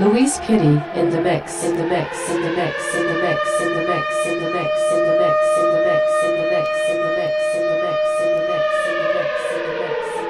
Luis Pitti in the mix, in the mix, in the mix, in the mix, in the mix, in the mix, in the mix, in the mix, in the mix, in the mix, in the mix, in the mix, in the mix, in the mix, in the mix,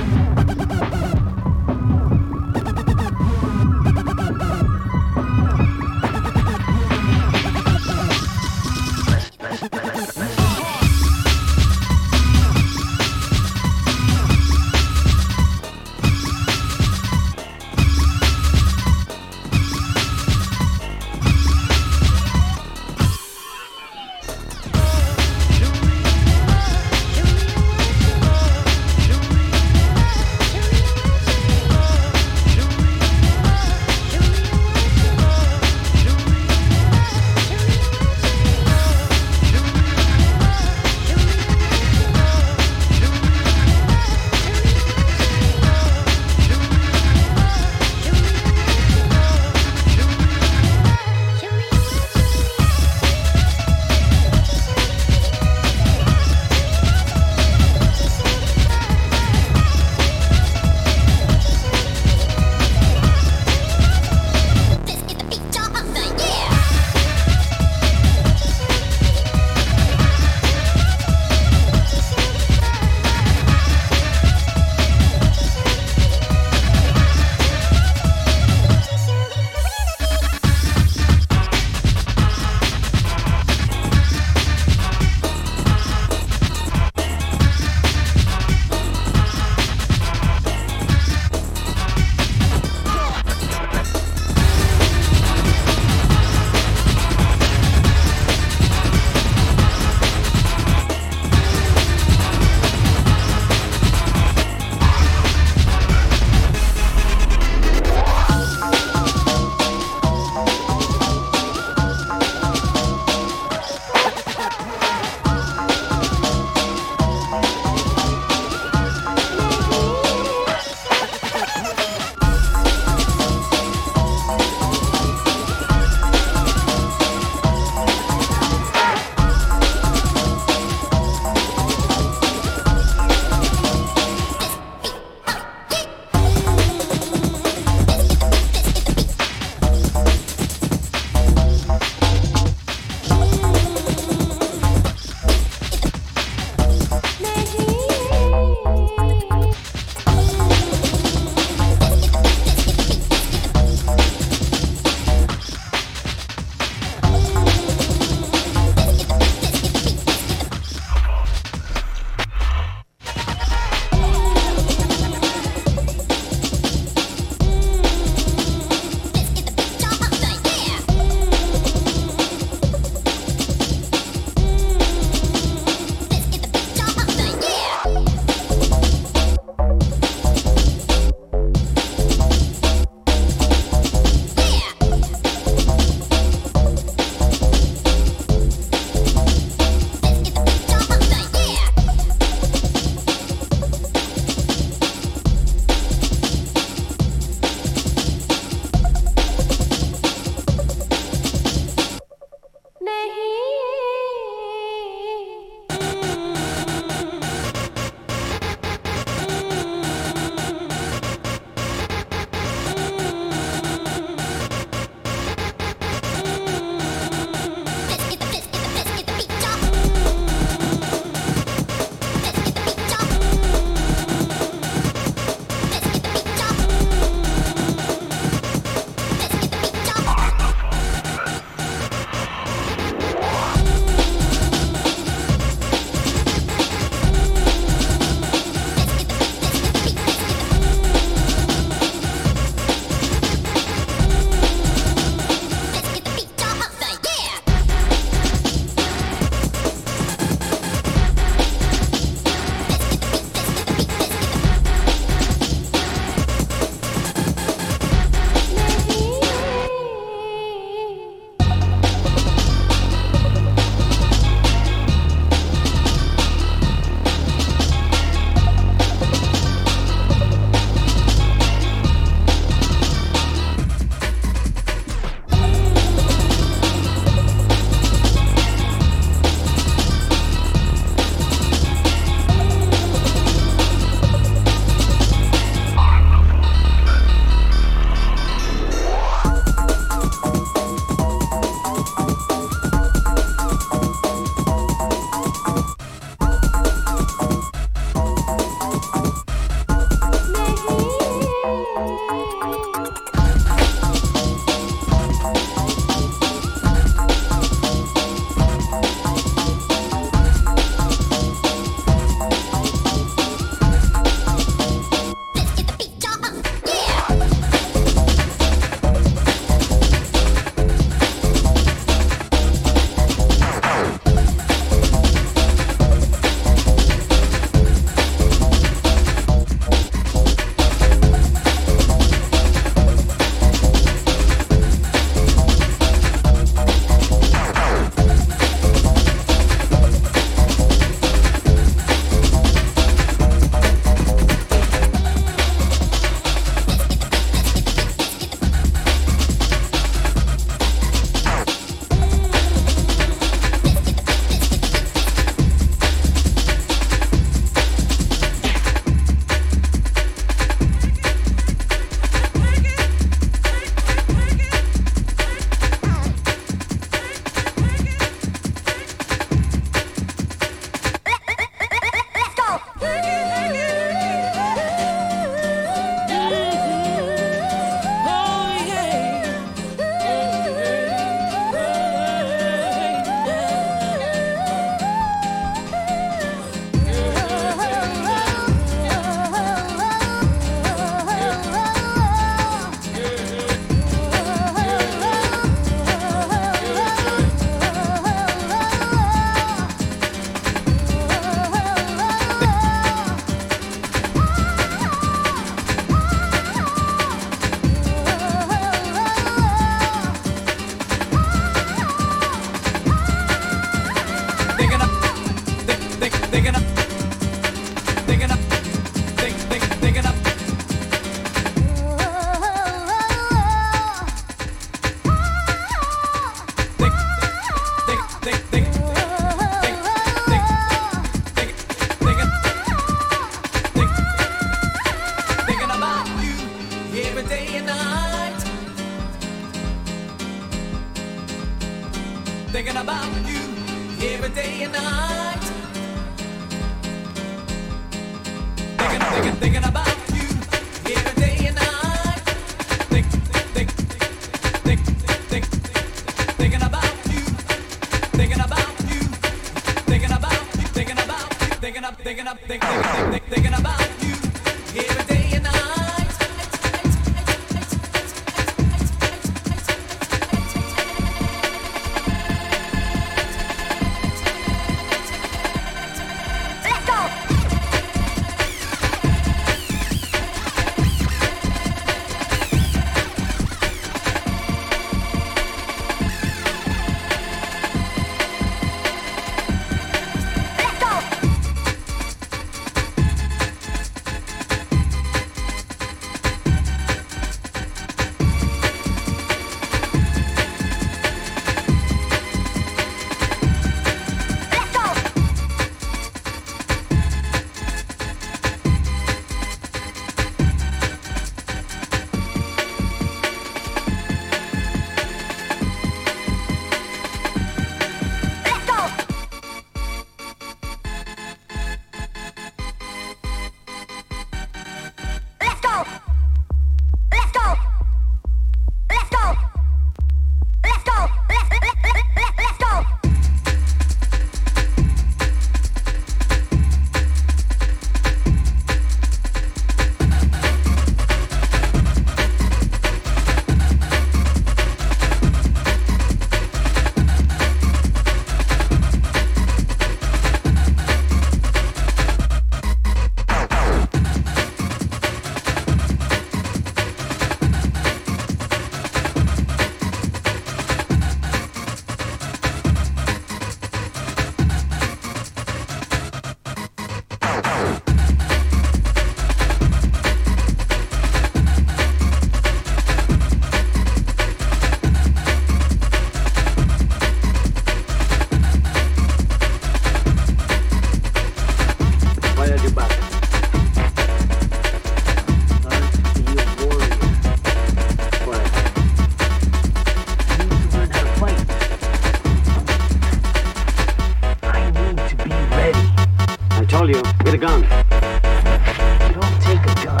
call you with a gun. You don't take a gun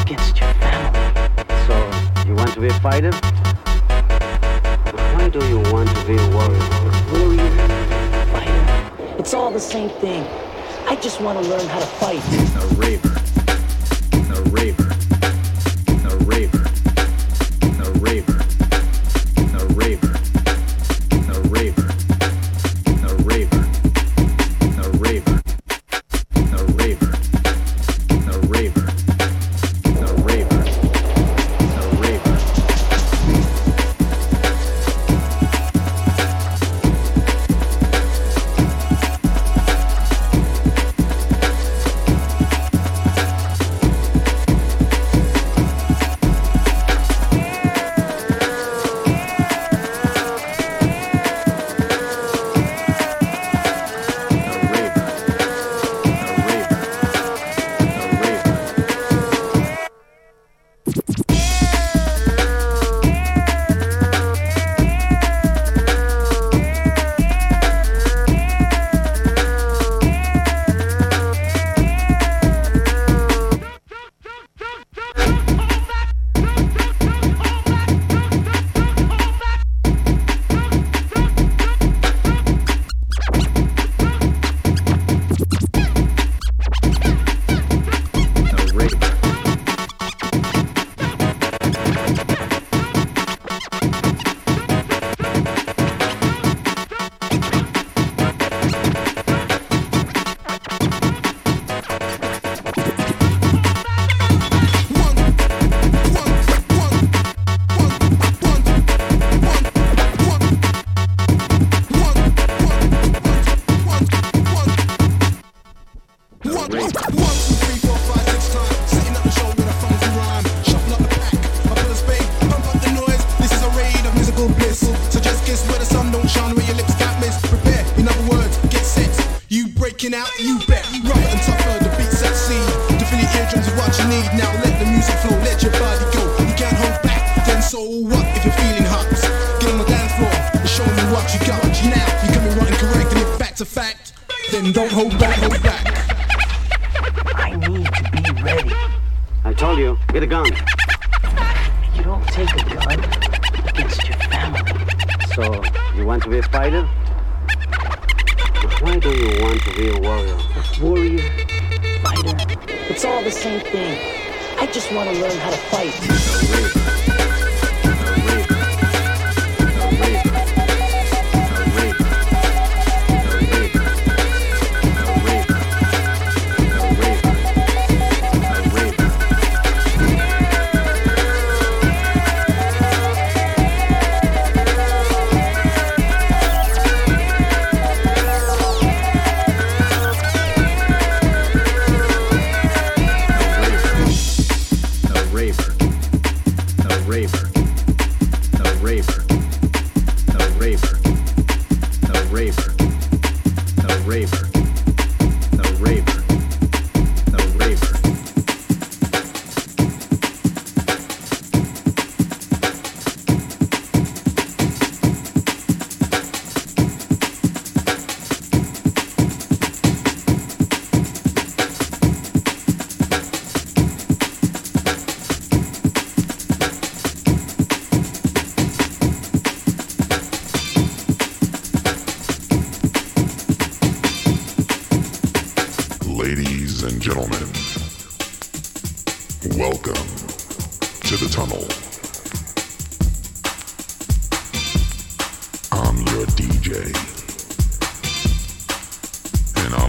against your family. So, you want to be a fighter? Why do you want to be a warrior? Warrior, fighter. It's all the same thing. I just want to learn how to fight. A raver. A raver.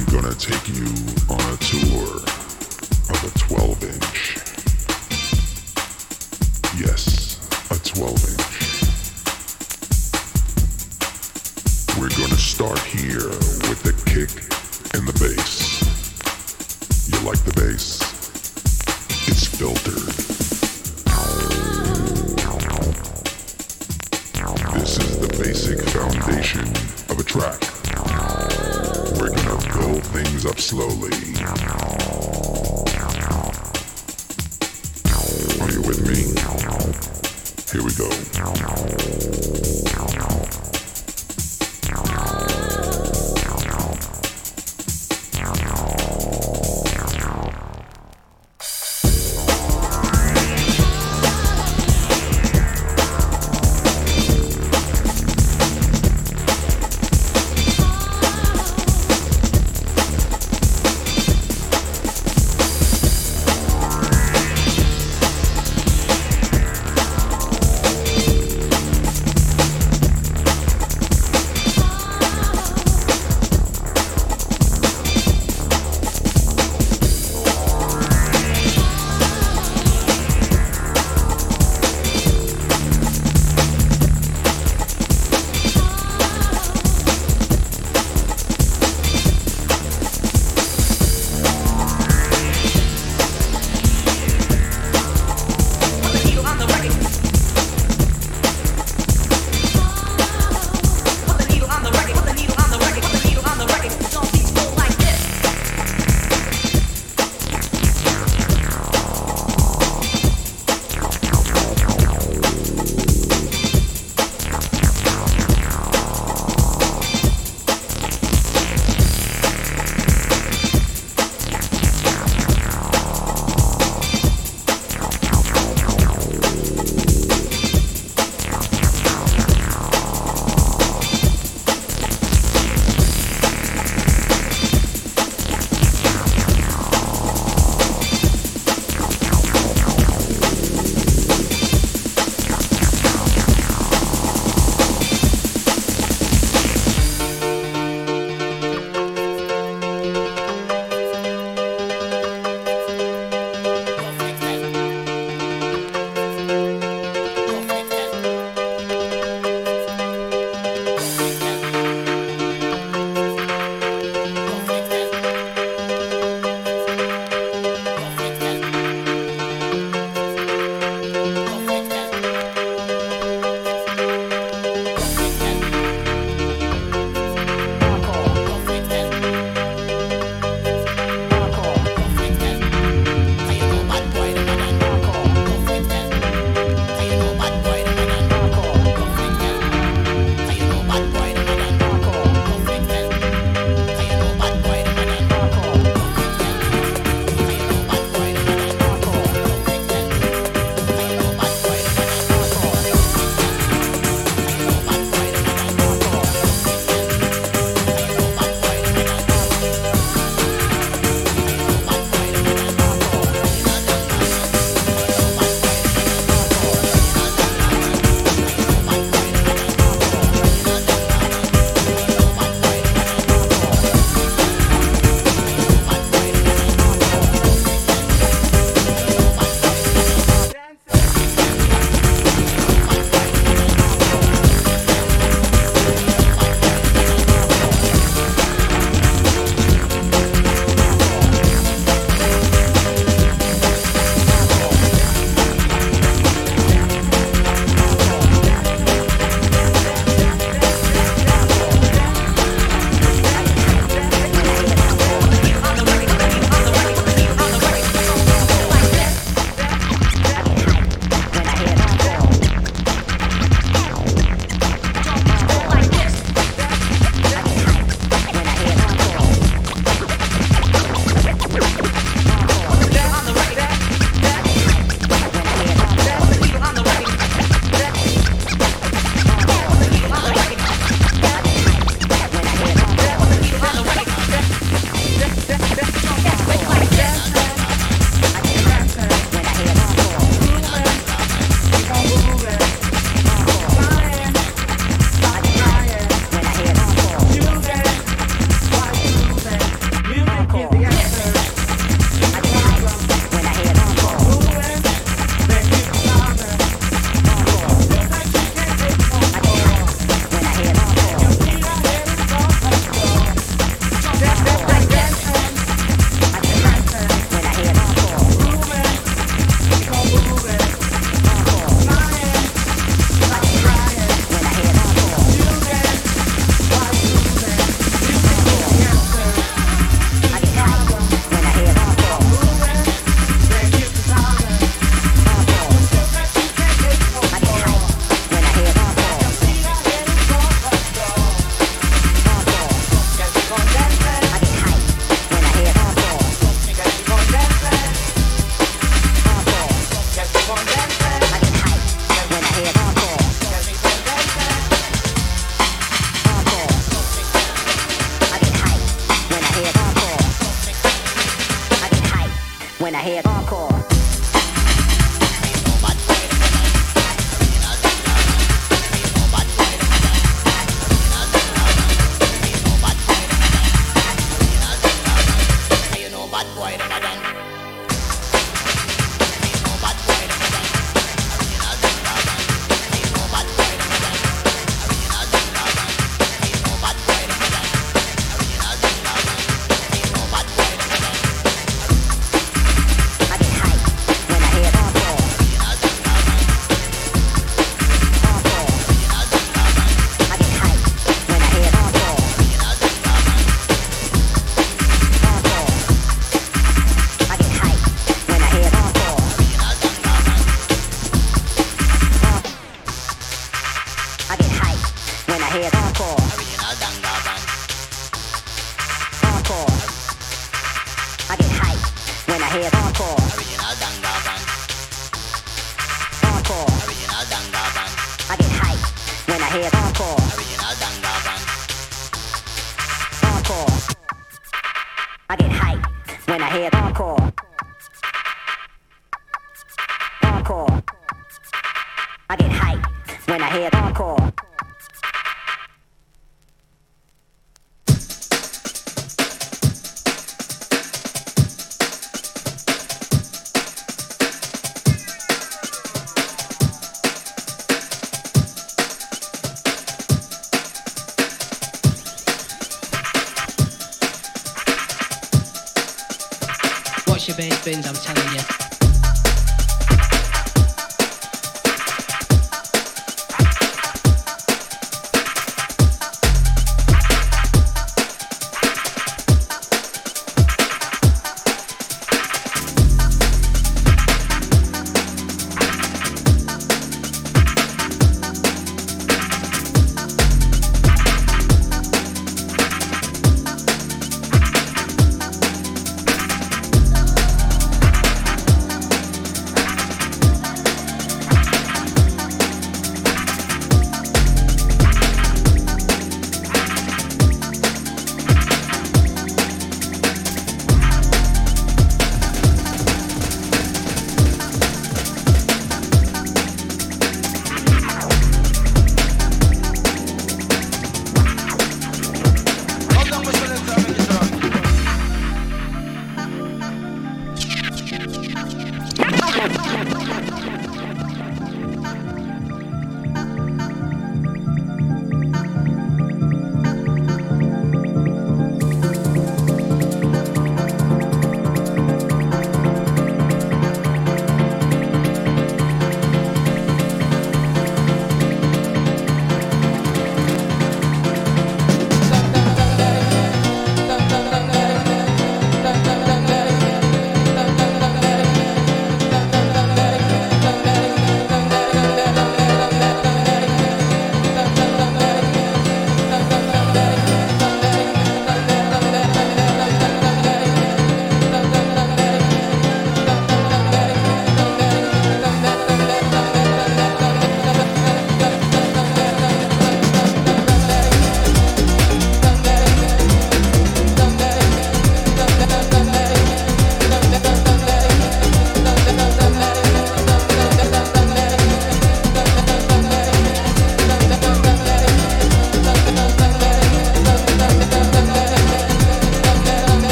I'm gonna take you on a tour of a 12 inch. Yes, a 12 inch. We're gonna start here with the kick and the bass. You like the bass? It's filtered. slowly.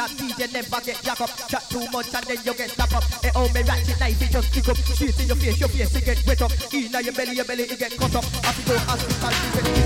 Just DJ never get jack up. Chat too much and then you get slap up. It oh, me ratchet knife, it just kick up. Shit in your face, your face, it get wet up. Inna your belly, your belly, it get cut up. I feel hospital, you get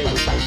stay with me.